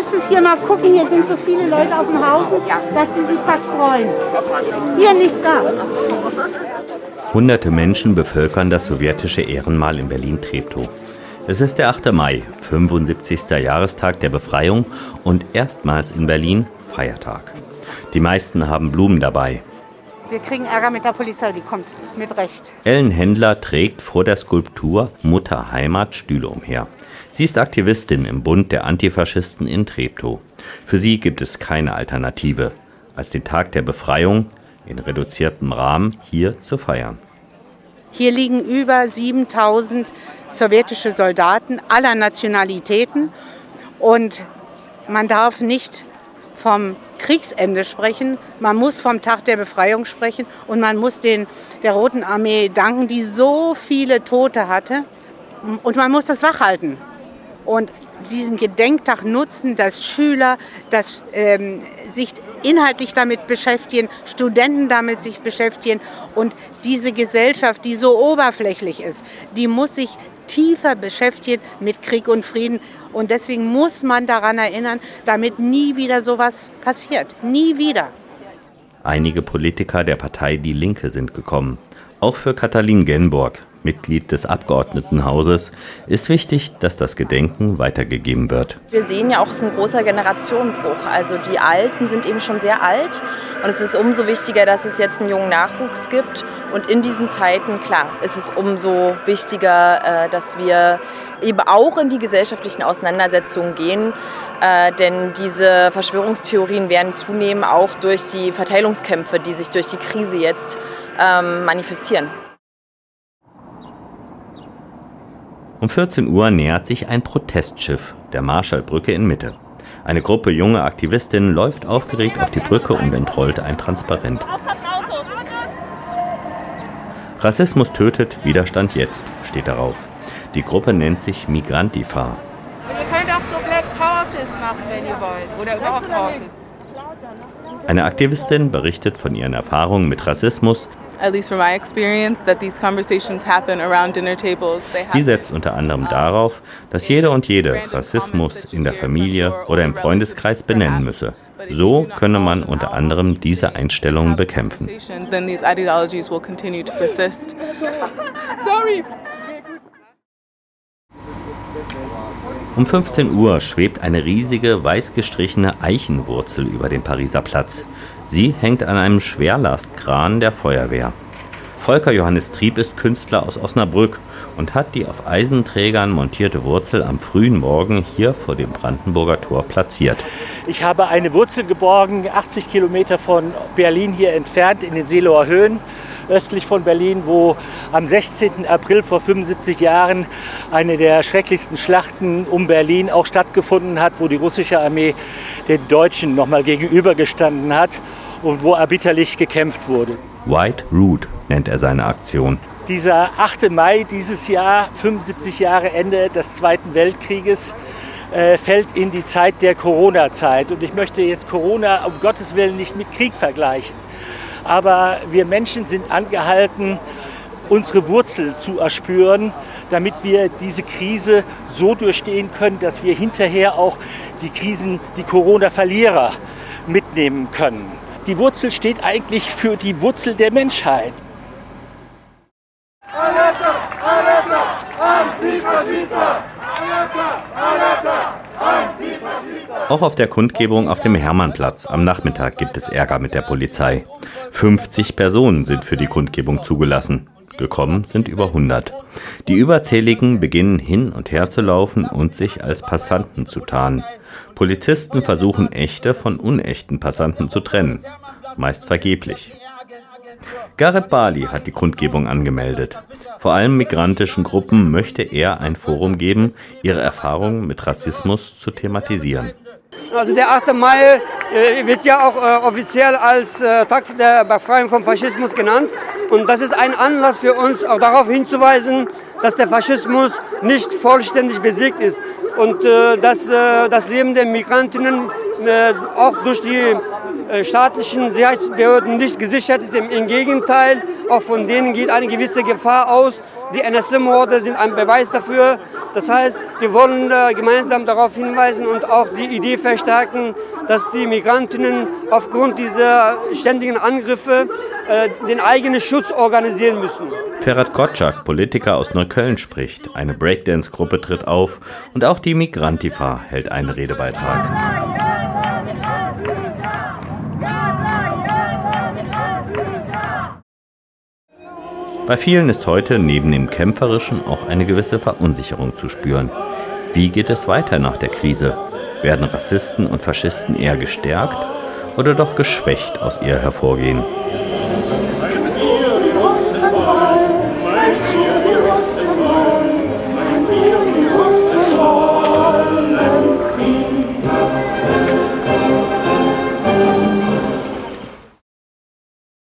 müsstest hier mal gucken, hier sind so viele Leute auf dem Haufen, dass sie sich verstreuen. Hier nicht da. Hunderte Menschen bevölkern das sowjetische Ehrenmal in Berlin-Treptow. Es ist der 8. Mai, 75. Jahrestag der Befreiung und erstmals in Berlin Feiertag. Die meisten haben Blumen dabei. Wir kriegen Ärger mit der Polizei, die kommt mit Recht. Ellen Händler trägt vor der Skulptur Mutter Heimat Stühle umher. Sie ist Aktivistin im Bund der Antifaschisten in Treptow. Für sie gibt es keine Alternative, als den Tag der Befreiung in reduziertem Rahmen hier zu feiern. Hier liegen über 7000 sowjetische Soldaten aller Nationalitäten und man darf nicht vom Kriegsende sprechen, man muss vom Tag der Befreiung sprechen und man muss den, der Roten Armee danken, die so viele Tote hatte. Und man muss das wachhalten. Und diesen Gedenktag nutzen, dass Schüler dass, ähm, sich inhaltlich damit beschäftigen, Studenten damit sich beschäftigen und diese Gesellschaft, die so oberflächlich ist, die muss sich tiefer beschäftigen mit Krieg und Frieden und deswegen muss man daran erinnern, damit nie wieder sowas passiert. Nie wieder. Einige Politiker der Partei Die Linke sind gekommen. Auch für Katalin Genborg, Mitglied des Abgeordnetenhauses, ist wichtig, dass das Gedenken weitergegeben wird. Wir sehen ja auch, es ist ein großer Generationenbruch. Also die Alten sind eben schon sehr alt und es ist umso wichtiger, dass es jetzt einen jungen Nachwuchs gibt. Und in diesen Zeiten, klar, ist es umso wichtiger, äh, dass wir eben auch in die gesellschaftlichen Auseinandersetzungen gehen. Äh, denn diese Verschwörungstheorien werden zunehmen auch durch die Verteilungskämpfe, die sich durch die Krise jetzt ähm, manifestieren. Um 14 Uhr nähert sich ein Protestschiff der Marschallbrücke in Mitte. Eine Gruppe junger Aktivistinnen läuft aufgeregt auf die Brücke und entrollt ein Transparent. Rassismus tötet, Widerstand jetzt, steht darauf. Die Gruppe nennt sich Migrantifa. ihr könnt auch so Black Power machen, wenn ihr wollt. Oder überhaupt Power Eine Aktivistin berichtet von ihren Erfahrungen mit Rassismus. Sie setzt unter anderem darauf, dass jeder und jede Rassismus in der Familie oder im Freundeskreis benennen müsse. So könne man unter anderem diese Einstellungen bekämpfen. Um 15 Uhr schwebt eine riesige, weiß gestrichene Eichenwurzel über dem Pariser Platz. Sie hängt an einem Schwerlastkran der Feuerwehr. Volker Johannes Trieb ist Künstler aus Osnabrück und hat die auf Eisenträgern montierte Wurzel am frühen Morgen hier vor dem Brandenburger Tor platziert. Ich habe eine Wurzel geborgen, 80 Kilometer von Berlin hier entfernt, in den Seeloer Höhen östlich von Berlin, wo am 16. April vor 75 Jahren eine der schrecklichsten Schlachten um Berlin auch stattgefunden hat, wo die russische Armee den Deutschen nochmal gegenübergestanden hat und wo erbitterlich gekämpft wurde. White Root nennt er seine Aktion. Dieser 8. Mai dieses Jahr, 75 Jahre Ende des Zweiten Weltkrieges, äh, fällt in die Zeit der Corona-Zeit. Und ich möchte jetzt Corona um Gottes Willen nicht mit Krieg vergleichen. Aber wir Menschen sind angehalten, unsere Wurzel zu erspüren, damit wir diese Krise so durchstehen können, dass wir hinterher auch die Krisen, die Corona-Verlierer mitnehmen können. Die Wurzel steht eigentlich für die Wurzel der Menschheit. Auch auf der Kundgebung auf dem Hermannplatz am Nachmittag gibt es Ärger mit der Polizei. 50 Personen sind für die Kundgebung zugelassen. Gekommen sind über 100. Die Überzähligen beginnen hin und her zu laufen und sich als Passanten zu tarnen. Polizisten versuchen echte von unechten Passanten zu trennen. Meist vergeblich. Gareth Bali hat die Kundgebung angemeldet. Vor allem migrantischen Gruppen möchte er ein Forum geben, ihre Erfahrungen mit Rassismus zu thematisieren. Also der 8. Mai äh, wird ja auch äh, offiziell als äh, Tag der Befreiung vom Faschismus genannt. Und das ist ein Anlass für uns, auch darauf hinzuweisen, dass der Faschismus nicht vollständig besiegt ist. Und dass das Leben der Migrantinnen auch durch die staatlichen Sicherheitsbehörden nicht gesichert ist. Im Gegenteil, auch von denen geht eine gewisse Gefahr aus. Die NSM-Morde sind ein Beweis dafür. Das heißt, wir wollen äh, gemeinsam darauf hinweisen und auch die Idee verstärken, dass die Migrantinnen aufgrund dieser ständigen Angriffe äh, den eigenen Schutz organisieren müssen. Ferhat Kotschak, Politiker aus Neukölln, spricht. Eine Breakdance-Gruppe tritt auf und auch die Migrantifa hält einen Redebeitrag. Bei vielen ist heute neben dem Kämpferischen auch eine gewisse Verunsicherung zu spüren. Wie geht es weiter nach der Krise? Werden Rassisten und Faschisten eher gestärkt oder doch geschwächt aus ihr hervorgehen?